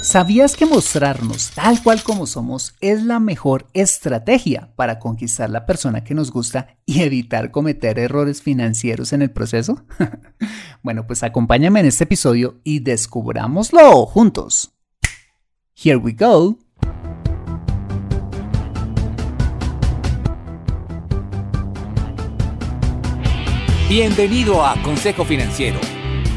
¿Sabías que mostrarnos tal cual como somos es la mejor estrategia para conquistar la persona que nos gusta y evitar cometer errores financieros en el proceso? bueno, pues acompáñame en este episodio y descubrámoslo juntos. Here we go. Bienvenido a Consejo Financiero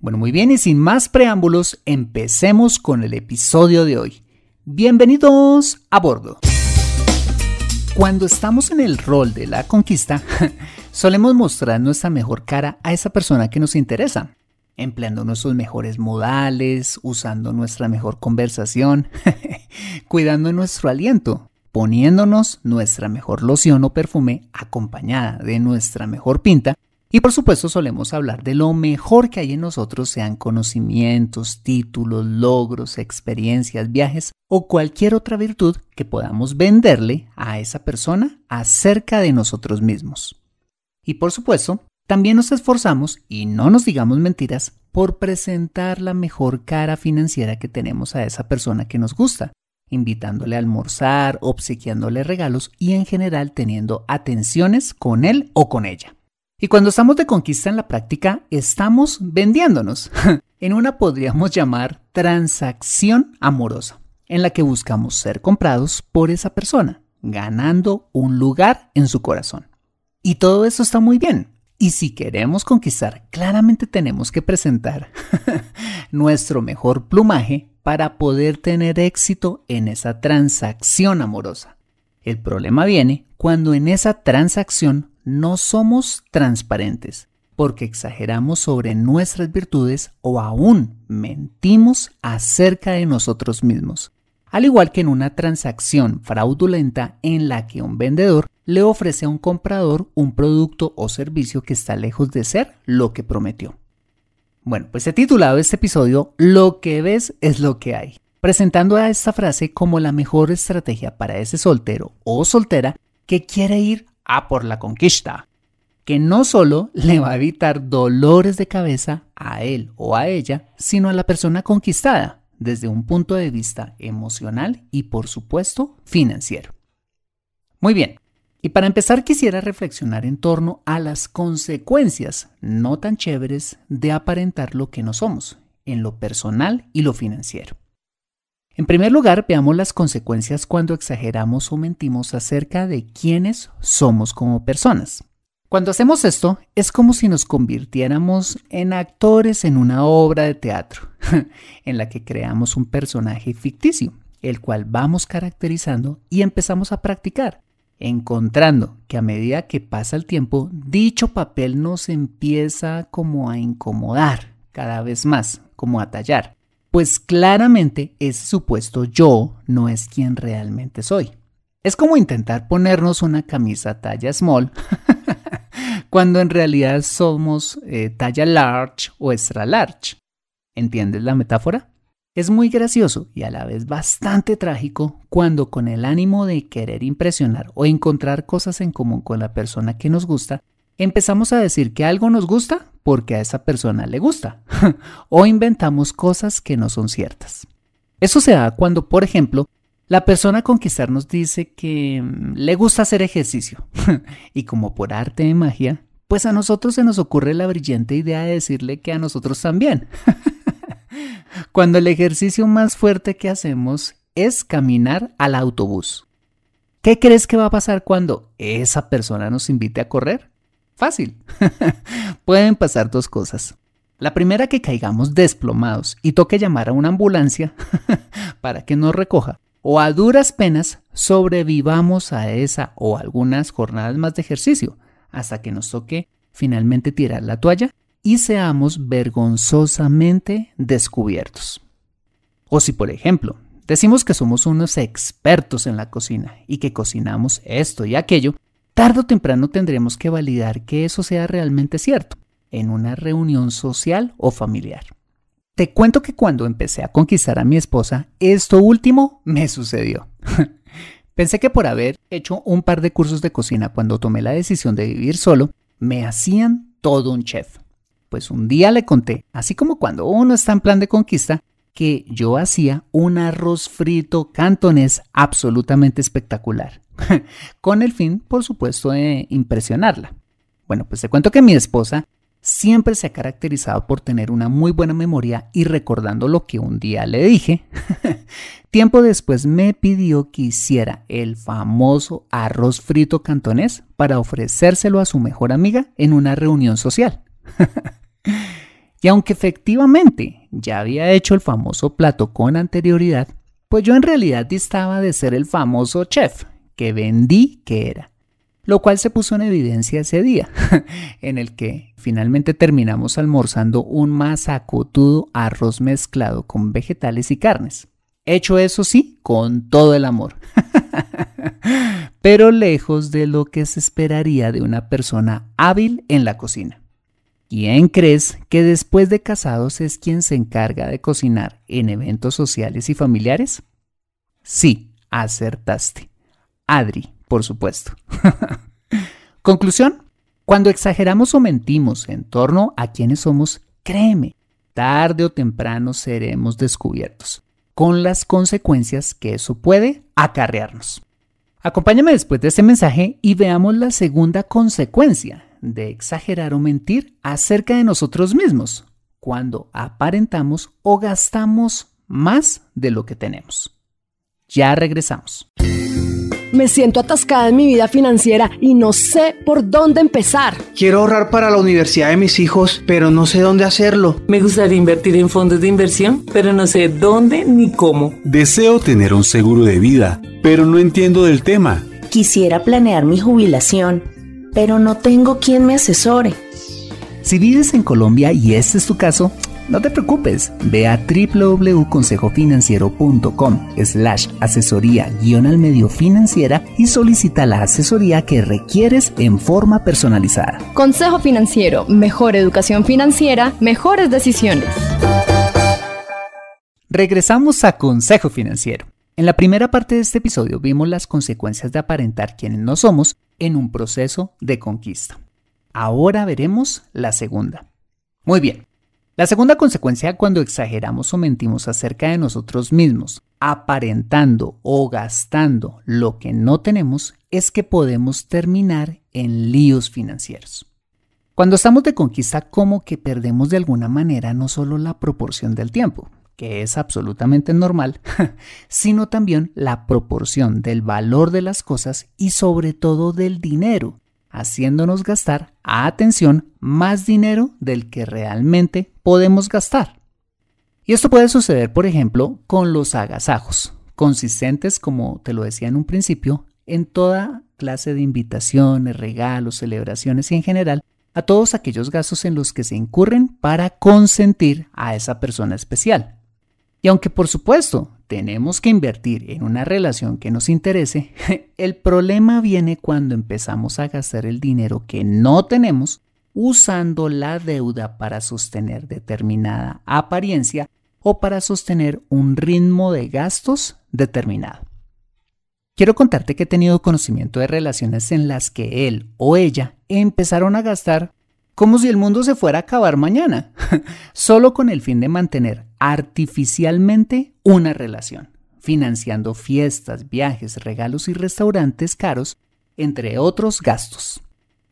Bueno, muy bien, y sin más preámbulos, empecemos con el episodio de hoy. Bienvenidos a bordo. Cuando estamos en el rol de la conquista, solemos mostrar nuestra mejor cara a esa persona que nos interesa, empleando nuestros mejores modales, usando nuestra mejor conversación, cuidando nuestro aliento, poniéndonos nuestra mejor loción o perfume acompañada de nuestra mejor pinta y por supuesto solemos hablar de lo mejor que hay en nosotros, sean conocimientos, títulos, logros, experiencias, viajes o cualquier otra virtud que podamos venderle a esa persona acerca de nosotros mismos. Y por supuesto, también nos esforzamos, y no nos digamos mentiras, por presentar la mejor cara financiera que tenemos a esa persona que nos gusta, invitándole a almorzar, obsequiándole regalos y en general teniendo atenciones con él o con ella. Y cuando estamos de conquista en la práctica, estamos vendiéndonos en una podríamos llamar transacción amorosa, en la que buscamos ser comprados por esa persona, ganando un lugar en su corazón. Y todo eso está muy bien. Y si queremos conquistar, claramente tenemos que presentar nuestro mejor plumaje para poder tener éxito en esa transacción amorosa. El problema viene cuando en esa transacción no somos transparentes porque exageramos sobre nuestras virtudes o aún mentimos acerca de nosotros mismos. Al igual que en una transacción fraudulenta en la que un vendedor le ofrece a un comprador un producto o servicio que está lejos de ser lo que prometió. Bueno, pues he titulado este episodio Lo que ves es lo que hay, presentando a esta frase como la mejor estrategia para ese soltero o soltera que quiere ir a por la conquista, que no solo le va a evitar dolores de cabeza a él o a ella, sino a la persona conquistada desde un punto de vista emocional y por supuesto financiero. Muy bien, y para empezar quisiera reflexionar en torno a las consecuencias no tan chéveres de aparentar lo que no somos, en lo personal y lo financiero. En primer lugar, veamos las consecuencias cuando exageramos o mentimos acerca de quiénes somos como personas. Cuando hacemos esto, es como si nos convirtiéramos en actores en una obra de teatro, en la que creamos un personaje ficticio, el cual vamos caracterizando y empezamos a practicar, encontrando que a medida que pasa el tiempo, dicho papel nos empieza como a incomodar cada vez más, como a tallar, pues claramente ese supuesto yo no es quien realmente soy. Es como intentar ponernos una camisa talla small cuando en realidad somos eh, talla large o extra large. ¿Entiendes la metáfora? Es muy gracioso y a la vez bastante trágico cuando con el ánimo de querer impresionar o encontrar cosas en común con la persona que nos gusta, empezamos a decir que algo nos gusta porque a esa persona le gusta o inventamos cosas que no son ciertas. Eso se da cuando, por ejemplo, la persona a conquistar nos dice que mm, le gusta hacer ejercicio y como por arte de magia, pues a nosotros se nos ocurre la brillante idea de decirle que a nosotros también. cuando el ejercicio más fuerte que hacemos es caminar al autobús. ¿Qué crees que va a pasar cuando esa persona nos invite a correr? Fácil. Pueden pasar dos cosas. La primera que caigamos desplomados y toque llamar a una ambulancia para que nos recoja. O a duras penas sobrevivamos a esa o algunas jornadas más de ejercicio hasta que nos toque finalmente tirar la toalla y seamos vergonzosamente descubiertos. O si, por ejemplo, decimos que somos unos expertos en la cocina y que cocinamos esto y aquello, tarde o temprano tendremos que validar que eso sea realmente cierto en una reunión social o familiar. Te cuento que cuando empecé a conquistar a mi esposa, esto último me sucedió. Pensé que por haber hecho un par de cursos de cocina cuando tomé la decisión de vivir solo, me hacían todo un chef. Pues un día le conté, así como cuando uno está en plan de conquista, que yo hacía un arroz frito cantonés absolutamente espectacular, con el fin, por supuesto, de impresionarla. Bueno, pues te cuento que mi esposa siempre se ha caracterizado por tener una muy buena memoria y recordando lo que un día le dije, tiempo después me pidió que hiciera el famoso arroz frito cantonés para ofrecérselo a su mejor amiga en una reunión social. y aunque efectivamente ya había hecho el famoso plato con anterioridad, pues yo en realidad distaba de ser el famoso chef que vendí que era lo cual se puso en evidencia ese día, en el que finalmente terminamos almorzando un masacotudo arroz mezclado con vegetales y carnes. Hecho eso sí, con todo el amor. Pero lejos de lo que se esperaría de una persona hábil en la cocina. ¿Quién crees que después de casados es quien se encarga de cocinar en eventos sociales y familiares? Sí, acertaste. Adri, por supuesto. Conclusión, cuando exageramos o mentimos en torno a quienes somos, créeme, tarde o temprano seremos descubiertos, con las consecuencias que eso puede acarrearnos. Acompáñame después de este mensaje y veamos la segunda consecuencia de exagerar o mentir acerca de nosotros mismos, cuando aparentamos o gastamos más de lo que tenemos. Ya regresamos. Me siento atascada en mi vida financiera y no sé por dónde empezar. Quiero ahorrar para la universidad de mis hijos, pero no sé dónde hacerlo. Me gustaría invertir en fondos de inversión, pero no sé dónde ni cómo. Deseo tener un seguro de vida, pero no entiendo del tema. Quisiera planear mi jubilación, pero no tengo quien me asesore. Si vives en Colombia y este es tu caso, no te preocupes, ve a www.consejofinanciero.com slash asesoría guion al medio financiera y solicita la asesoría que requieres en forma personalizada. Consejo Financiero, mejor educación financiera, mejores decisiones. Regresamos a Consejo Financiero. En la primera parte de este episodio vimos las consecuencias de aparentar quienes no somos en un proceso de conquista. Ahora veremos la segunda. Muy bien, la segunda consecuencia cuando exageramos o mentimos acerca de nosotros mismos, aparentando o gastando lo que no tenemos, es que podemos terminar en líos financieros. Cuando estamos de conquista, como que perdemos de alguna manera no solo la proporción del tiempo, que es absolutamente normal, sino también la proporción del valor de las cosas y sobre todo del dinero, haciéndonos gastar, atención, más dinero del que realmente podemos gastar. Y esto puede suceder, por ejemplo, con los agasajos, consistentes, como te lo decía en un principio, en toda clase de invitaciones, regalos, celebraciones y en general a todos aquellos gastos en los que se incurren para consentir a esa persona especial. Y aunque por supuesto tenemos que invertir en una relación que nos interese, el problema viene cuando empezamos a gastar el dinero que no tenemos usando la deuda para sostener determinada apariencia o para sostener un ritmo de gastos determinado. Quiero contarte que he tenido conocimiento de relaciones en las que él o ella empezaron a gastar como si el mundo se fuera a acabar mañana, solo con el fin de mantener artificialmente una relación, financiando fiestas, viajes, regalos y restaurantes caros, entre otros gastos.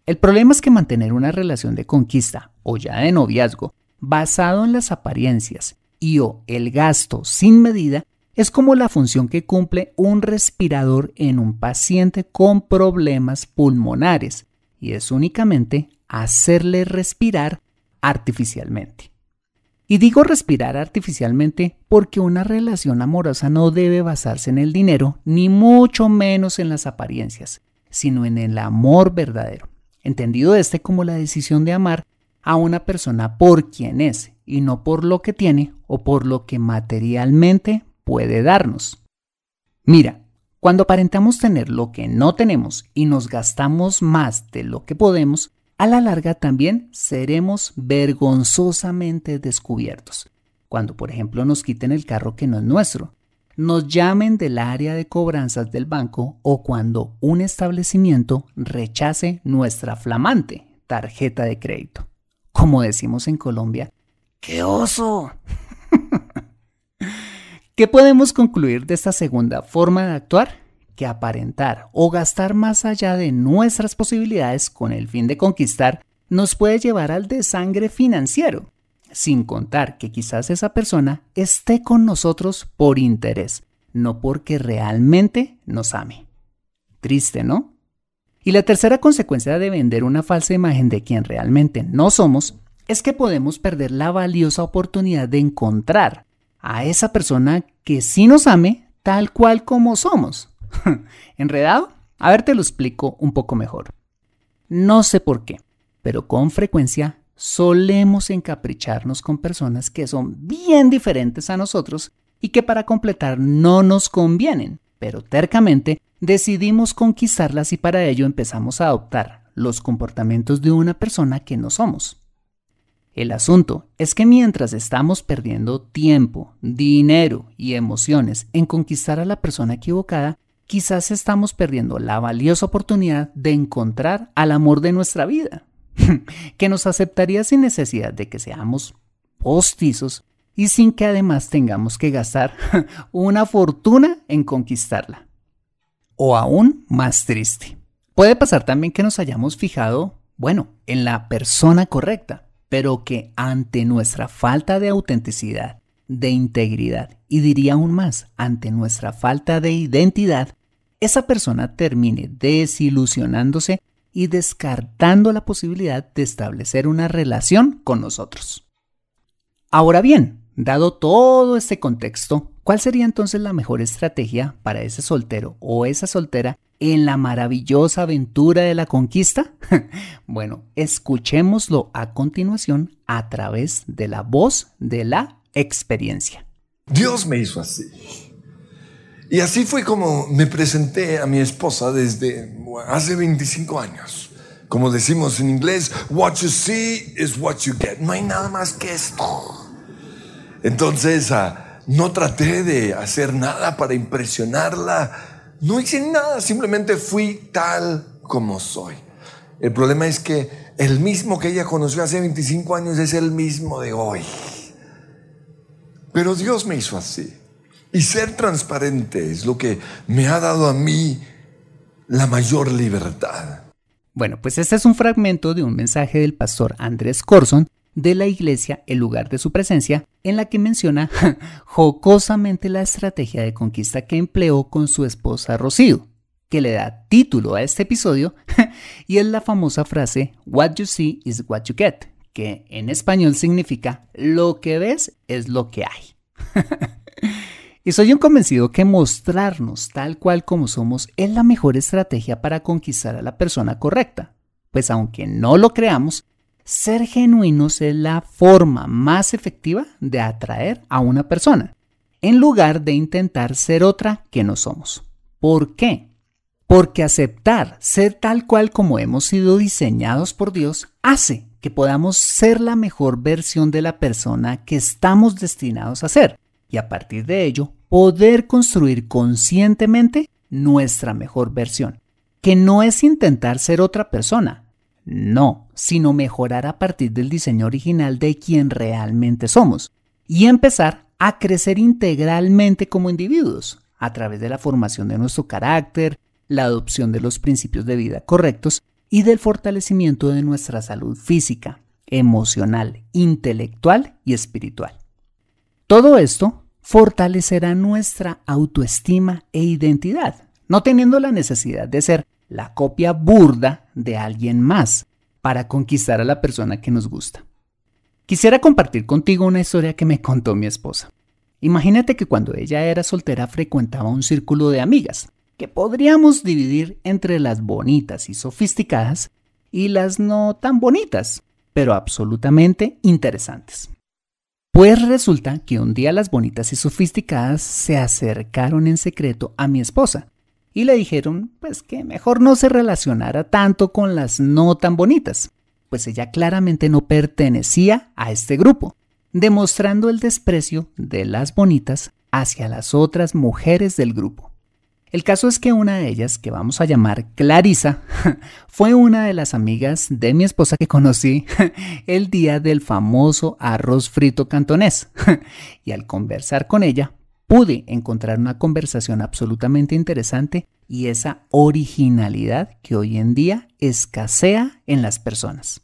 El problema es que mantener una relación de conquista o ya de noviazgo basado en las apariencias y o el gasto sin medida es como la función que cumple un respirador en un paciente con problemas pulmonares y es únicamente hacerle respirar artificialmente. Y digo respirar artificialmente porque una relación amorosa no debe basarse en el dinero, ni mucho menos en las apariencias, sino en el amor verdadero, entendido este como la decisión de amar a una persona por quien es y no por lo que tiene o por lo que materialmente puede darnos. Mira, cuando aparentamos tener lo que no tenemos y nos gastamos más de lo que podemos, a la larga también seremos vergonzosamente descubiertos. Cuando, por ejemplo, nos quiten el carro que no es nuestro, nos llamen del área de cobranzas del banco o cuando un establecimiento rechace nuestra flamante tarjeta de crédito. Como decimos en Colombia, ¡qué oso! ¿Qué podemos concluir de esta segunda forma de actuar? Que aparentar o gastar más allá de nuestras posibilidades con el fin de conquistar nos puede llevar al desangre financiero, sin contar que quizás esa persona esté con nosotros por interés, no porque realmente nos ame. Triste, ¿no? Y la tercera consecuencia de vender una falsa imagen de quien realmente no somos es que podemos perder la valiosa oportunidad de encontrar a esa persona que sí nos ame tal cual como somos. ¿Enredado? A ver, te lo explico un poco mejor. No sé por qué, pero con frecuencia solemos encapricharnos con personas que son bien diferentes a nosotros y que para completar no nos convienen, pero tercamente decidimos conquistarlas y para ello empezamos a adoptar los comportamientos de una persona que no somos. El asunto es que mientras estamos perdiendo tiempo, dinero y emociones en conquistar a la persona equivocada, quizás estamos perdiendo la valiosa oportunidad de encontrar al amor de nuestra vida, que nos aceptaría sin necesidad de que seamos postizos y sin que además tengamos que gastar una fortuna en conquistarla. O aún más triste. Puede pasar también que nos hayamos fijado, bueno, en la persona correcta, pero que ante nuestra falta de autenticidad, de integridad y diría aún más, ante nuestra falta de identidad, esa persona termine desilusionándose y descartando la posibilidad de establecer una relación con nosotros. Ahora bien, dado todo este contexto, ¿cuál sería entonces la mejor estrategia para ese soltero o esa soltera en la maravillosa aventura de la conquista? bueno, escuchémoslo a continuación a través de la voz de la experiencia. Dios me hizo así. Y así fue como me presenté a mi esposa desde hace 25 años. Como decimos en inglés, what you see is what you get. No hay nada más que esto. Entonces, ah, no traté de hacer nada para impresionarla. No hice nada, simplemente fui tal como soy. El problema es que el mismo que ella conoció hace 25 años es el mismo de hoy. Pero Dios me hizo así. Y ser transparente es lo que me ha dado a mí la mayor libertad. Bueno, pues este es un fragmento de un mensaje del pastor Andrés Corson de la iglesia El lugar de su presencia, en la que menciona jocosamente la estrategia de conquista que empleó con su esposa Rocío, que le da título a este episodio, y es la famosa frase What you see is what you get, que en español significa lo que ves es lo que hay. Y soy un convencido que mostrarnos tal cual como somos es la mejor estrategia para conquistar a la persona correcta. Pues aunque no lo creamos, ser genuinos es la forma más efectiva de atraer a una persona, en lugar de intentar ser otra que no somos. ¿Por qué? Porque aceptar ser tal cual como hemos sido diseñados por Dios hace que podamos ser la mejor versión de la persona que estamos destinados a ser y a partir de ello poder construir conscientemente nuestra mejor versión, que no es intentar ser otra persona, no, sino mejorar a partir del diseño original de quien realmente somos y empezar a crecer integralmente como individuos a través de la formación de nuestro carácter, la adopción de los principios de vida correctos y del fortalecimiento de nuestra salud física, emocional, intelectual y espiritual. Todo esto fortalecerá nuestra autoestima e identidad, no teniendo la necesidad de ser la copia burda de alguien más para conquistar a la persona que nos gusta. Quisiera compartir contigo una historia que me contó mi esposa. Imagínate que cuando ella era soltera frecuentaba un círculo de amigas, que podríamos dividir entre las bonitas y sofisticadas y las no tan bonitas, pero absolutamente interesantes. Pues resulta que un día las bonitas y sofisticadas se acercaron en secreto a mi esposa y le dijeron pues que mejor no se relacionara tanto con las no tan bonitas, pues ella claramente no pertenecía a este grupo, demostrando el desprecio de las bonitas hacia las otras mujeres del grupo. El caso es que una de ellas, que vamos a llamar Clarisa, fue una de las amigas de mi esposa que conocí el día del famoso arroz frito cantonés. Y al conversar con ella, pude encontrar una conversación absolutamente interesante y esa originalidad que hoy en día escasea en las personas.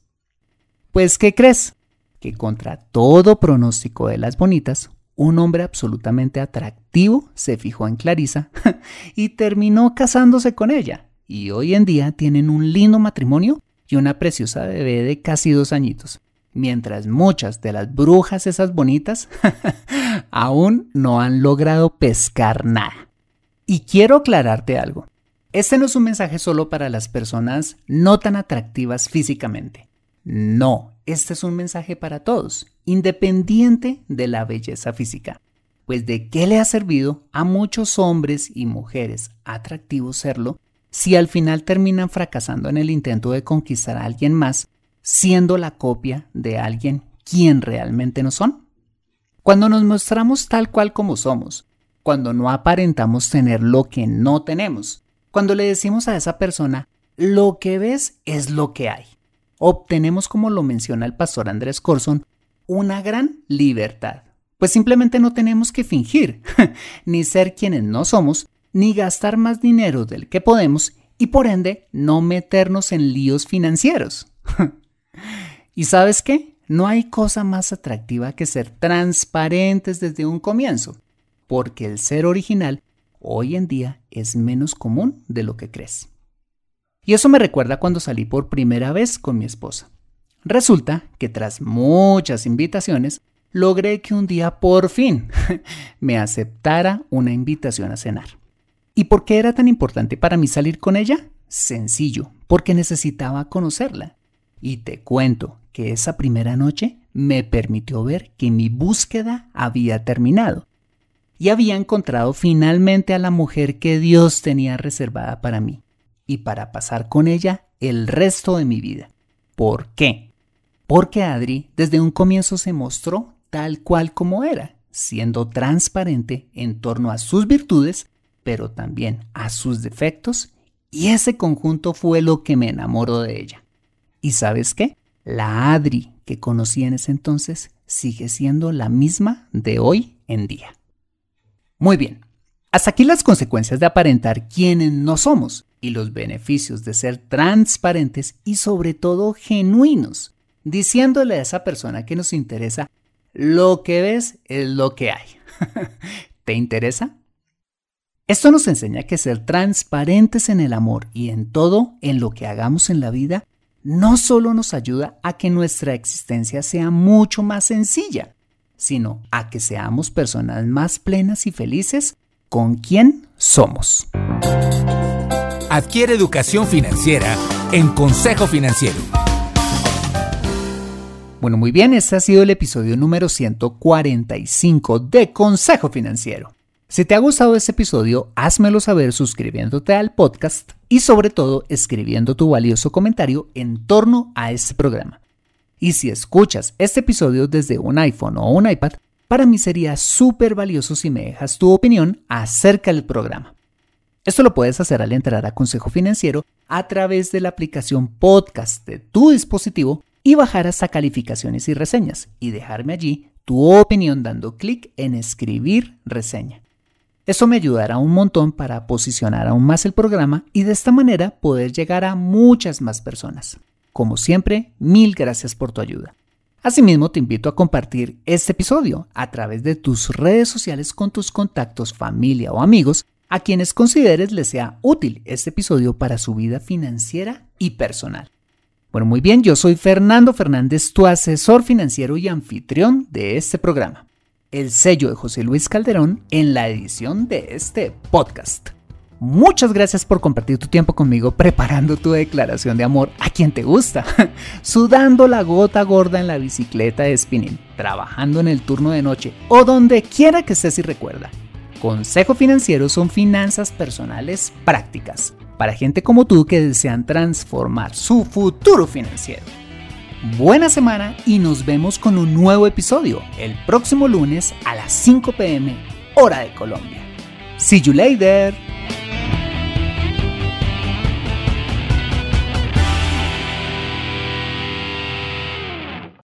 Pues, ¿qué crees? Que contra todo pronóstico de las bonitas, un hombre absolutamente atractivo se fijó en Clarisa y terminó casándose con ella. Y hoy en día tienen un lindo matrimonio y una preciosa bebé de casi dos añitos. Mientras muchas de las brujas esas bonitas aún no han logrado pescar nada. Y quiero aclararte algo. Este no es un mensaje solo para las personas no tan atractivas físicamente. No, este es un mensaje para todos, independiente de la belleza física. Pues de qué le ha servido a muchos hombres y mujeres atractivos serlo si al final terminan fracasando en el intento de conquistar a alguien más, siendo la copia de alguien quien realmente no son? Cuando nos mostramos tal cual como somos, cuando no aparentamos tener lo que no tenemos, cuando le decimos a esa persona, lo que ves es lo que hay, obtenemos, como lo menciona el pastor Andrés Corson, una gran libertad. Pues simplemente no tenemos que fingir, ni ser quienes no somos, ni gastar más dinero del que podemos y por ende no meternos en líos financieros. ¿Y sabes qué? No hay cosa más atractiva que ser transparentes desde un comienzo, porque el ser original hoy en día es menos común de lo que crees. Y eso me recuerda cuando salí por primera vez con mi esposa. Resulta que tras muchas invitaciones, logré que un día por fin me aceptara una invitación a cenar. ¿Y por qué era tan importante para mí salir con ella? Sencillo, porque necesitaba conocerla. Y te cuento que esa primera noche me permitió ver que mi búsqueda había terminado y había encontrado finalmente a la mujer que Dios tenía reservada para mí y para pasar con ella el resto de mi vida. ¿Por qué? Porque Adri desde un comienzo se mostró tal cual como era, siendo transparente en torno a sus virtudes, pero también a sus defectos, y ese conjunto fue lo que me enamoró de ella. ¿Y sabes qué? La Adri que conocí en ese entonces sigue siendo la misma de hoy en día. Muy bien, hasta aquí las consecuencias de aparentar quienes no somos y los beneficios de ser transparentes y sobre todo genuinos, diciéndole a esa persona que nos interesa, lo que ves es lo que hay. ¿Te interesa? Esto nos enseña que ser transparentes en el amor y en todo en lo que hagamos en la vida no solo nos ayuda a que nuestra existencia sea mucho más sencilla, sino a que seamos personas más plenas y felices con quien somos. Adquiere educación financiera en Consejo Financiero. Bueno, muy bien, este ha sido el episodio número 145 de Consejo Financiero. Si te ha gustado este episodio, házmelo saber suscribiéndote al podcast y sobre todo escribiendo tu valioso comentario en torno a este programa. Y si escuchas este episodio desde un iPhone o un iPad, para mí sería súper valioso si me dejas tu opinión acerca del programa. Esto lo puedes hacer al entrar a Consejo Financiero a través de la aplicación podcast de tu dispositivo y bajar hasta calificaciones y reseñas y dejarme allí tu opinión dando clic en escribir reseña. Esto me ayudará un montón para posicionar aún más el programa y de esta manera poder llegar a muchas más personas. Como siempre, mil gracias por tu ayuda. Asimismo, te invito a compartir este episodio a través de tus redes sociales con tus contactos, familia o amigos a quienes consideres les sea útil este episodio para su vida financiera y personal. Bueno, muy bien, yo soy Fernando Fernández, tu asesor financiero y anfitrión de este programa. El sello de José Luis Calderón en la edición de este podcast. Muchas gracias por compartir tu tiempo conmigo preparando tu declaración de amor a quien te gusta, sudando la gota gorda en la bicicleta de spinning, trabajando en el turno de noche o donde quiera que estés y recuerda. Consejo Financiero son finanzas personales prácticas para gente como tú que desean transformar su futuro financiero. Buena semana y nos vemos con un nuevo episodio el próximo lunes a las 5 pm hora de Colombia. See you later.